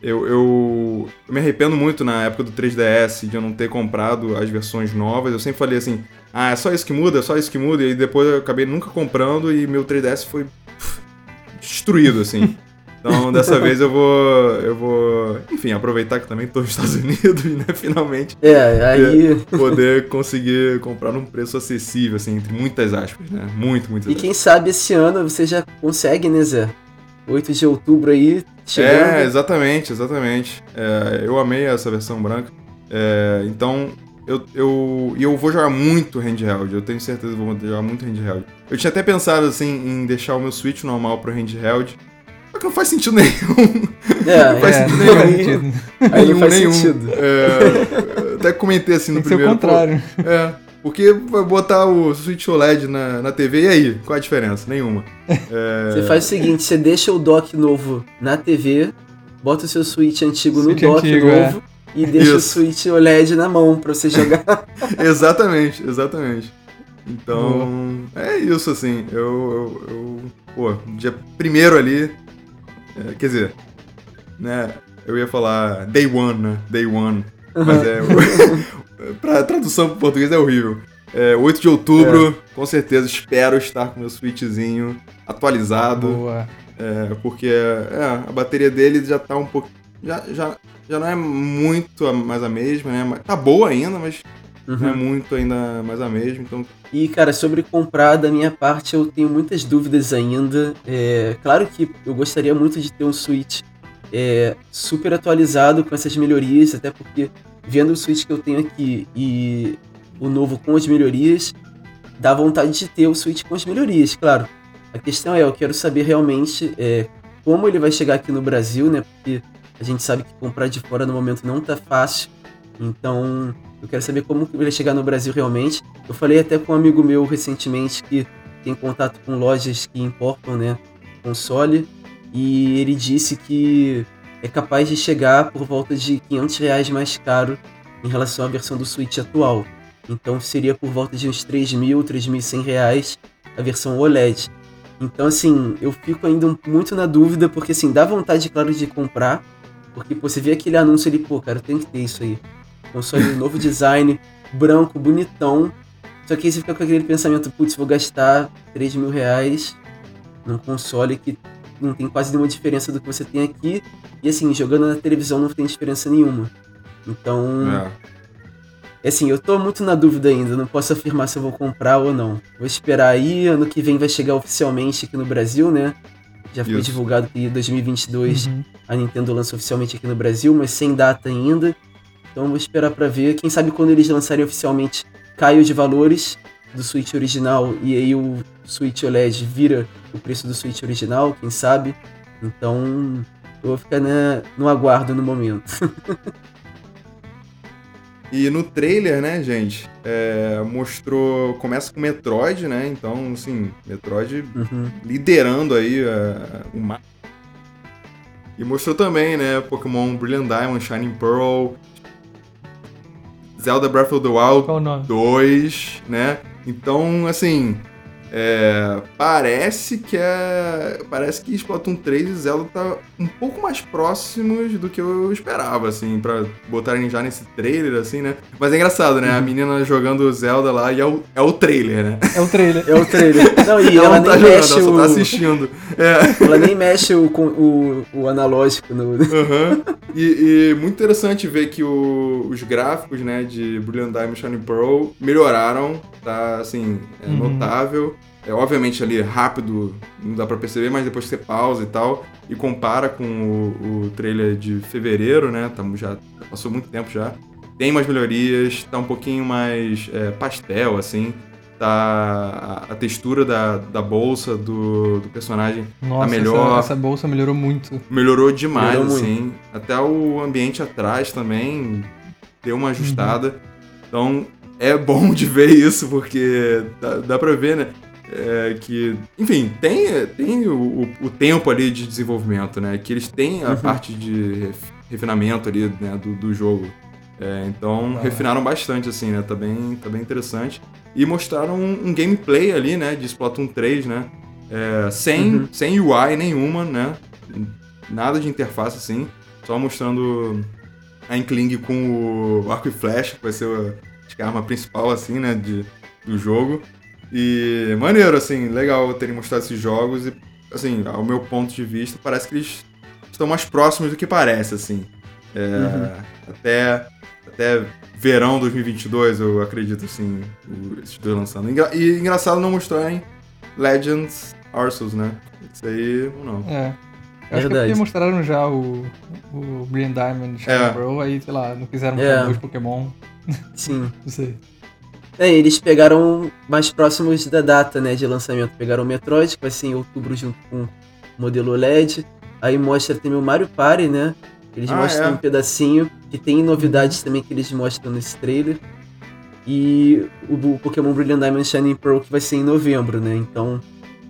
Eu, eu, eu me arrependo muito na época do 3DS de eu não ter comprado as versões novas. Eu sempre falei assim, ah, é só isso que muda, é só isso que muda. E depois eu acabei nunca comprando e meu 3DS foi pff, destruído, assim. [LAUGHS] Então dessa vez eu vou, eu vou, enfim, aproveitar que também estou nos Estados Unidos, [LAUGHS] né? Finalmente É, aí. poder conseguir comprar num preço acessível, assim, entre muitas aspas, né? Muito, muitas E quem sabe esse ano você já consegue, né, Zé? 8 de outubro aí, chegando. É, exatamente, exatamente. É, eu amei essa versão branca. É, então, eu, eu, e eu vou jogar muito handheld, eu tenho certeza que vou jogar muito handheld. Eu tinha até pensado, assim, em deixar o meu Switch normal pro handheld, só que não faz sentido nenhum. É, Não faz É, sentido nenhum. sentido. Aí não nenhum, faz nenhum. sentido. É, eu até comentei assim no Tem que ser o primeiro. pô, contrário. É, porque vai botar o Switch OLED na, na TV, e aí? Qual a diferença? Nenhuma. É, Você faz o seguinte, você deixa o dock novo na TV, bota o seu Switch antigo Switch no dock antigo, novo e deixa o Isso. Switch OLED na mão pra você jogar. [LAUGHS] Exatamente, exatamente. Então, é isso, assim. Eu, eu, eu- pô, dia primeiro ali, é, quer dizer, né, eu ia falar day one, né, day one, mas é, [LAUGHS] pra tradução pro português é horrível. É, 8 de outubro, com certeza, espero estar com meu Switchzinho atualizado, Boa. é, porque é, a bateria dele já tá um pouco, já, já, já não é muito a- mais a mesma, né, tá boa ainda, mas não é Uhum. muito ainda mais a mesma, então E, cara, sobre comprar, da minha parte, eu tenho muitas dúvidas ainda. É, claro que eu gostaria muito de ter um Switch é, super atualizado com essas melhorias, até porque vendo o Switch que eu tenho aqui e o novo com as melhorias, dá vontade de ter o Switch com as melhorias, claro. A questão é, eu quero saber realmente é, como ele vai chegar aqui no Brasil, né? Porque a gente sabe que comprar de fora no momento não tá fácil. Então, eu quero saber como ele vai chegar no Brasil realmente. Eu falei até com um amigo meu recentemente que tem contato com lojas que importam, né, console, e ele disse que é capaz de chegar por volta de 500 reais mais caro em relação à versão do Switch atual. Então seria por volta de uns 3.000, 3.100 reais a versão OLED. Então assim, eu fico ainda muito na dúvida, porque assim, dá vontade, claro, de comprar, porque pô, você vê aquele anúncio ali, pô, cara, tem que ter isso aí. Console novo design, branco, bonitão. Só que aí você fica com aquele pensamento, putz, vou gastar 3 mil reais num console que não tem quase nenhuma diferença do que você tem aqui. E assim, jogando na televisão não tem diferença nenhuma. Então, é. é assim, eu tô muito na dúvida ainda, não posso afirmar se eu vou comprar ou não. Vou esperar aí, ano que vem vai chegar oficialmente aqui no Brasil, né? Já foi Isso. divulgado que em 2022 Uhum. a Nintendo lança oficialmente aqui no Brasil, mas sem data ainda. Então vou esperar pra ver. Quem sabe quando eles lançarem oficialmente cai de valores do Switch original e aí o Switch OLED vira o preço do Switch original, quem sabe. Então eu vou ficar né, no aguardo no momento. [LAUGHS] E no trailer, né, gente, é, mostrou. Começa com Metroid, né? Então, assim, Metroid Uhum. liderando aí é, o mapa. E mostrou também, né, Pokémon Brilliant Diamond, Shining Pearl, Zelda Breath of the Wild Qual o nome? 2, né? Então, assim, é, parece que é. Parece que Splatoon 3 e Zelda tá um pouco mais próximos do que eu esperava, assim, pra botarem já nesse trailer, assim, né? Mas é engraçado, né? A menina jogando Zelda lá e é o, é o trailer, né? É o trailer. É o trailer. [LAUGHS] Não, e ela, Ela não tá nem jogando, mexe ela só o. tá assistindo. É. [LAUGHS] Ela nem mexe o, o, o analógico no. Aham. E, e muito interessante ver que o- os gráficos, né, de Brilliant Diamond e Shining Pearl melhoraram, tá, assim, é Uhum. notável. É, obviamente ali rápido, não dá pra perceber, mas depois que você pausa e tal, e compara com o, o trailer de fevereiro, né, tamo já, já passou muito tempo já, tem mais melhorias, tá um pouquinho mais é, pastel, assim, tá a, a textura da, da bolsa do, do personagem Nossa, melhor. Essa, essa bolsa melhorou muito. Melhorou demais, Melhorou assim. Até o ambiente atrás também deu uma ajustada. Então é bom de ver isso, porque dá, dá pra ver, né? é, que, enfim, tem, tem o, o- tempo ali de desenvolvimento, né? Que eles têm a Uhum. parte de ref- refinamento ali, né, do, do jogo. É, então, Ah. refinaram bastante, assim, né? Tá bem, tá bem interessante. E mostraram um, um gameplay ali, né? De Splatoon 3, né? É, sem, Uhum. sem UI nenhuma, né? Nada de interface, assim. Só mostrando a Inkling com o arco e flecha, que vai ser acho que a arma principal, assim, né? De, do jogo. E maneiro, assim, legal terem mostrado esses jogos e, assim, ao meu ponto de vista, parece que eles estão mais próximos do que parece, assim. É, Uhum. até, até verão 2022, eu acredito, assim, esses dois lançando. Engra- e engraçado não mostrarem Legends Arceus, né? Isso aí, não. É. Eu acho que é Verdade. porque mostraram já o, o Brilliant Diamond Shining É. Pearl, aí, sei lá, não quiseram É. mostrar dois Pokémon, Sim. [LAUGHS] não sei. É, eles pegaram mais próximos da data, né, de lançamento. Pegaram o Metroid, que vai ser em outubro junto com o modelo OLED. Aí mostra também o Mario Party, né? Eles Ah, mostram é. um pedacinho. E tem novidades também que eles mostram nesse trailer. E o, o Pokémon Brilliant Diamond Shining Pearl, que vai ser em novembro, né? Então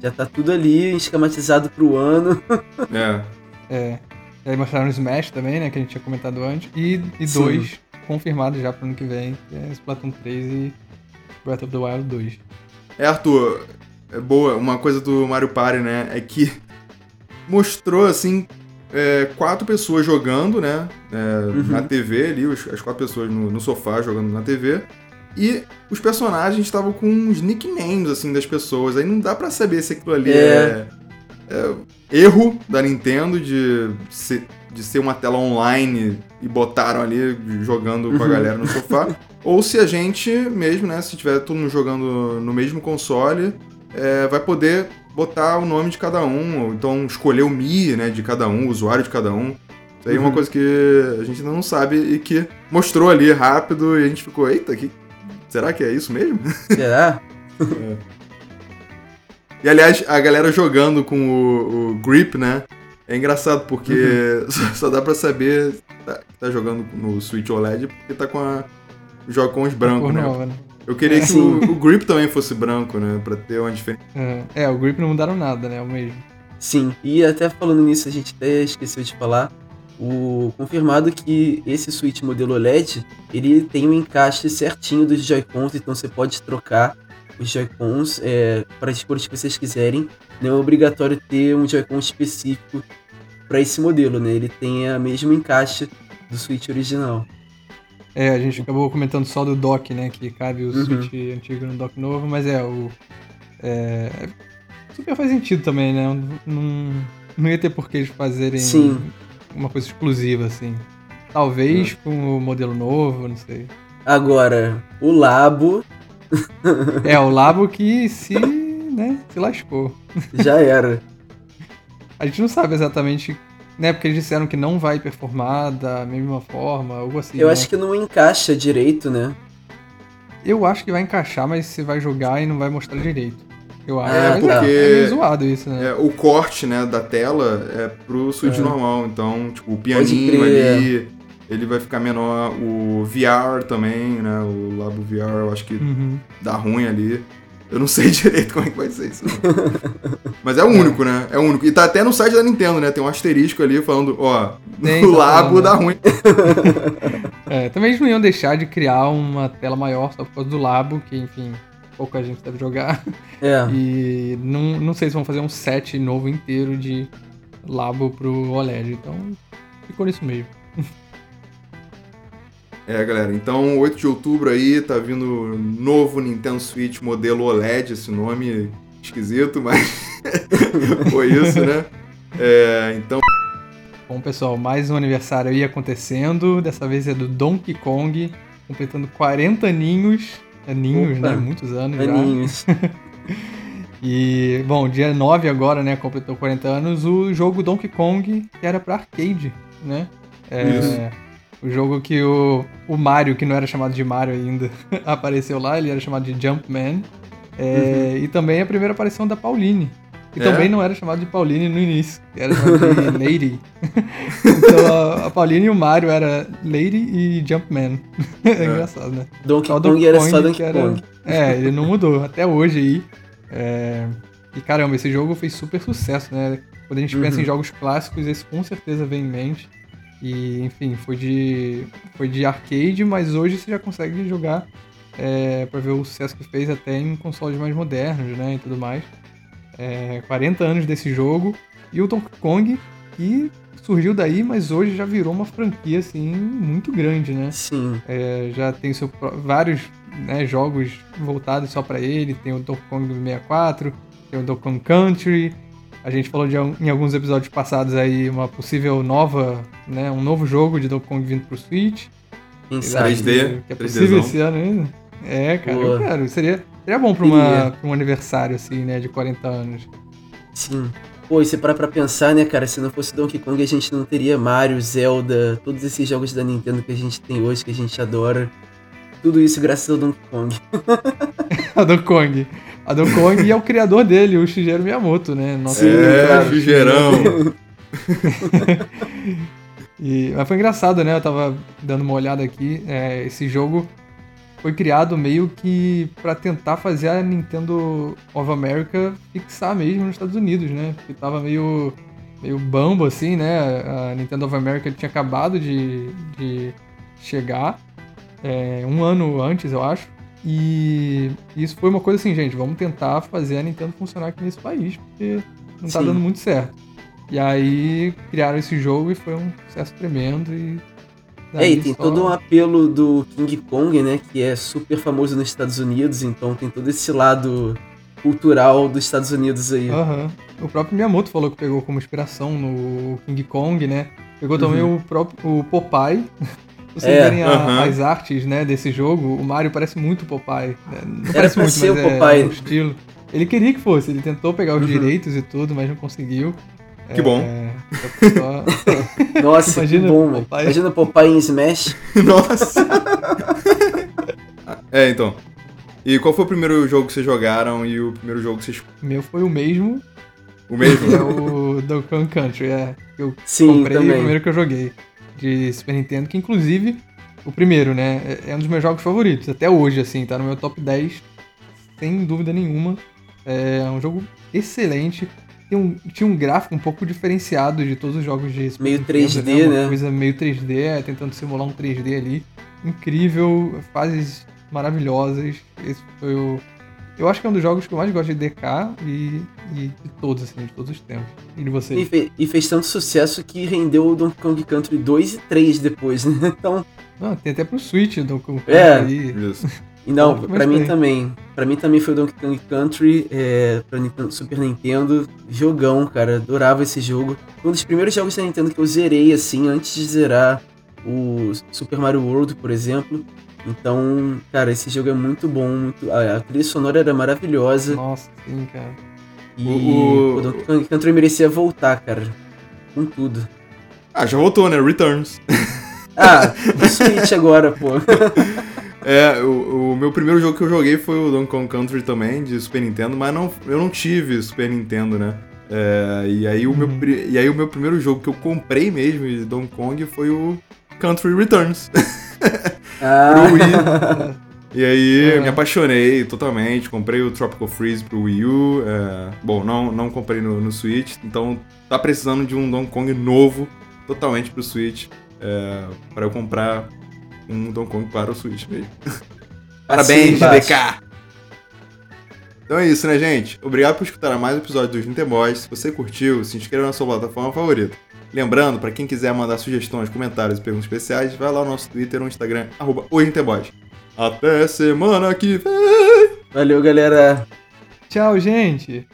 já tá tudo ali esquematizado pro ano. [LAUGHS] É. É. E aí mostraram o Smash também, né, que a gente tinha comentado antes. E, e Sim. dois confirmados já pro ano que vem, que é Splatoon 3 e Breath of the Wild 2. É, Arthur, é boa. Uma coisa do Mario Party, né? É que mostrou, assim, é, quatro pessoas jogando, né? é, Uhum. Na TV ali, as quatro pessoas no, no sofá jogando na TV. E os personagens estavam com os nicknames, assim, das pessoas. Aí não dá pra saber se aquilo ali é, É. é erro da Nintendo de ser, de ser uma tela online e botaram ali jogando com a Uhum. galera no sofá. [LAUGHS] ou se a gente mesmo, né, se tiver todo mundo jogando no mesmo console, é, vai poder botar o nome de cada um, ou então escolher o Mi, né, de cada um, o usuário de cada um. Isso aí é uma Uhum. coisa que a gente ainda não sabe e que mostrou ali rápido e a gente ficou, eita, que, será que é isso mesmo? [LAUGHS] Será? E aliás, a galera jogando com o, o grip, né? É engraçado porque [LAUGHS] só, só dá pra saber que tá, que tá jogando no Switch OLED porque tá com a joga com os brancos, né? nova, né? Eu queria que Sim. o, o grip também fosse branco, né? Pra ter uma diferença. É, é, o grip não mudaram nada, né? É o mesmo. Sim, e até falando nisso, a gente até esqueceu de falar, o confirmado que esse Switch modelo OLED, ele tem um encaixe certinho dos Joy-Cons, então você pode trocar os Joy-Cons é, para as cores que vocês quiserem. Não é obrigatório ter um Joy-Con específico para esse modelo, né? Ele tem a mesmo encaixe do Switch original. É, a gente acabou comentando só do dock, né? Que cabe o Uhum. Switch antigo no dock novo, mas é, o. É, super faz sentido também, né? Não, não ia ter por que eles fazerem Sim. Uma coisa exclusiva, assim. Talvez com o modelo novo, não sei. Agora, o Labo É, o Labo que se, né, se lascou. já era. A gente não sabe exatamente, né? Porque eles disseram que não vai performar da mesma forma, algo assim. Eu né? acho que não encaixa direito, né? Eu acho que vai encaixar, mas você vai jogar e não vai mostrar direito. Eu acho. É, mas porque- é meio zoado isso, né? É, o corte, né, da tela é pro Switch É. normal. Então, tipo, o pianinho ali. ele vai ficar menor. O VR também, né? O Labo VR, eu acho que Uhum. dá ruim ali. Eu não [LAUGHS] sei direito como é que vai ser isso. Mas é o único, né? É o único. E tá até no site da Nintendo, né? Tem um asterisco ali falando, ó, Tem, [LAUGHS] o tá Labo falando, dá né? ruim. [LAUGHS] É, também eles não iam deixar de criar uma tela maior só por causa do Labo, que enfim, pouca gente deve jogar. É. [LAUGHS] E não, não sei se vão fazer um set novo inteiro de Labo pro OLED. Então ficou nisso mesmo. É, galera, então 8 de outubro aí tá vindo novo Nintendo Switch modelo OLED, esse nome esquisito, mas [LAUGHS] foi isso, né? É, então, Bom, pessoal, mais um aniversário aí acontecendo. Dessa vez é do Donkey Kong, completando 40 aninhos. Aninhos, Opa. né? Muitos anos já. Aninhos. [LAUGHS] E, bom, dia 9 agora, né? Completou 40 anos. O jogo Donkey Kong, que era pra arcade, né? É. O jogo que o, o Mario, que não era chamado de Mario ainda, [LAUGHS] apareceu lá. Ele era chamado de Jumpman. É, E também a primeira aparição da Pauline. Uhum. É? também não era chamado de Pauline no início. Era chamado de [LAUGHS] Lady. então a, Pauline e o Mario era Lady e Jumpman. [LAUGHS] É, engraçado, né? Donkey Só Kong era só Donkey era- Kong. É, ele não mudou até hoje aí. É, E caramba, esse jogo fez super sucesso, né? Quando a gente pensa Uhum. em jogos clássicos, esse com certeza vem em mente. E, enfim, foi de, foi de arcade, mas hoje você já consegue jogar é, pra ver o sucesso que fez até em consoles mais modernos, né? E tudo mais. É, 40 anos desse jogo. E o Donkey Kong, que surgiu daí, mas hoje já virou uma franquia, assim, muito grande, né? Sim. É, já tem seu, vários né, jogos voltados só pra ele. Tem o Donkey Kong do 64, tem o Donkey Kong Country. A gente falou de, em alguns episódios passados aí uma possível nova, né, um novo jogo de Donkey Kong vindo pro Switch. Sabe? 3D. Que é 3Dzão. possível esse ano ainda. É, cara, eu quero. Seria, seria bom pra, uma, pra um aniversário, assim, né, de 40 anos. Sim. Pô, e você parar pra pensar, né, cara? Se não fosse Donkey Kong, a gente não teria Mario, Zelda, todos esses jogos da Nintendo que a gente tem hoje, que a gente adora. Tudo isso graças ao Donkey Kong. [LAUGHS] A Donkey Kong. A Donkey Kong e é o criador dele, o Shigeru Miyamoto, né? Nosso é. Jugerão. [LAUGHS] E, mas foi engraçado, né? Eu tava dando uma olhada aqui. é, esse jogo foi criado meio que pra tentar fazer a Nintendo of America fixar mesmo nos Estados Unidos, né? Porque tava meio, meio bambo assim, né? A Nintendo of America tinha acabado de, de chegar é, um ano antes, eu acho. E isso foi uma coisa assim, gente, vamos tentar fazer a Nintendo funcionar aqui nesse país, porque não tá Sim. dando muito certo. E aí criaram esse jogo e foi um sucesso tremendo e. É, e tem todo um apelo do King Kong, né? Que é super famoso nos Estados Unidos, então tem todo esse lado cultural dos Estados Unidos aí. Aham. O próprio Miyamoto falou que pegou como inspiração no King Kong, né? Pegou também o próprio o Popeye. Se [LAUGHS] vocês É, verem a- aham. as artes né, desse jogo, o Mario parece muito Popeye. né? Não Era parece muito, ser mas o é, Popeye. é o estilo. Ele queria que fosse, ele tentou pegar os Uhum. direitos e tudo, mas não conseguiu. Que bom. É, só- [LAUGHS] Nossa, Imagina que bom, o velho. Popeye. Imagina o Popeye em Smash. [LAUGHS] Nossa. é, então. E qual foi o primeiro jogo que vocês jogaram e o primeiro jogo que vocês. O meu foi o mesmo, O mesmo? é o Donkey Kong Country, é. Eu Sim, comprei o também. primeiro que eu joguei de Super Nintendo, que inclusive o primeiro, né, é- é um dos meus jogos favoritos, até hoje, assim, tá no meu top 10, sem dúvida nenhuma. É um jogo excelente. Tem um, tinha um gráfico um pouco diferenciado de todos os jogos de Meio Nintendo, 3D, Uma né? coisa meio 3D, é, tentando simular um 3D ali. Incrível, fases maravilhosas. Esse foi o. Eu acho que é um dos jogos que eu mais gosto de DK e, e de todos, assim, de todos os tempos. E de você? E, fe- e fez tanto sucesso que rendeu o Donkey Kong Country 2 e 3 depois, né? [LAUGHS] Então, Não, tem até pro Switch do Kong É. aí. Isso. E não, mas mim bem. também. Pra mim também foi o Donkey Kong Country, é, pra Nintendo- Super Nintendo. Jogão, cara. Adorava esse jogo. Foi um dos primeiros jogos da Nintendo que eu zerei, assim, antes de zerar o Super Mario World, por exemplo. Então, cara, esse jogo é muito bom. Muito... A, a trilha sonora era maravilhosa. Nossa, sim, cara. E O- o- o Donkey Kong Country merecia voltar, cara. Com tudo. Ah, já voltou, né? Returns. Ah, no Switch agora, pô. [LAUGHS] É, o, o meu primeiro jogo que eu joguei foi o Donkey Kong Country também, de Super Nintendo, mas não, eu não tive Super Nintendo, né? É, e, aí o meu, Uhum. pri- e aí o meu primeiro jogo que eu comprei mesmo de Donkey Kong foi o Country Returns. [LAUGHS] Ah, pro Wii. [LAUGHS] E aí me apaixonei totalmente, comprei o Tropical Freeze pro Wii U. é, bom, não, não comprei no, no Switch, então tá precisando de um Donkey Kong novo, totalmente pro Switch, é, para eu comprar um Donkey Kong para o Switch mesmo. [LAUGHS] Parabéns. DK! Então é isso, né, gente? Obrigado por escutar mais um episódio dos Ninteboys. Se você curtiu, se inscreva na sua plataforma favorita. Lembrando, para quem quiser mandar sugestões, comentários e perguntas especiais, vai lá no nosso Twitter ou Instagram, arroba. Até semana que vem! valeu, galera. Tchau, gente!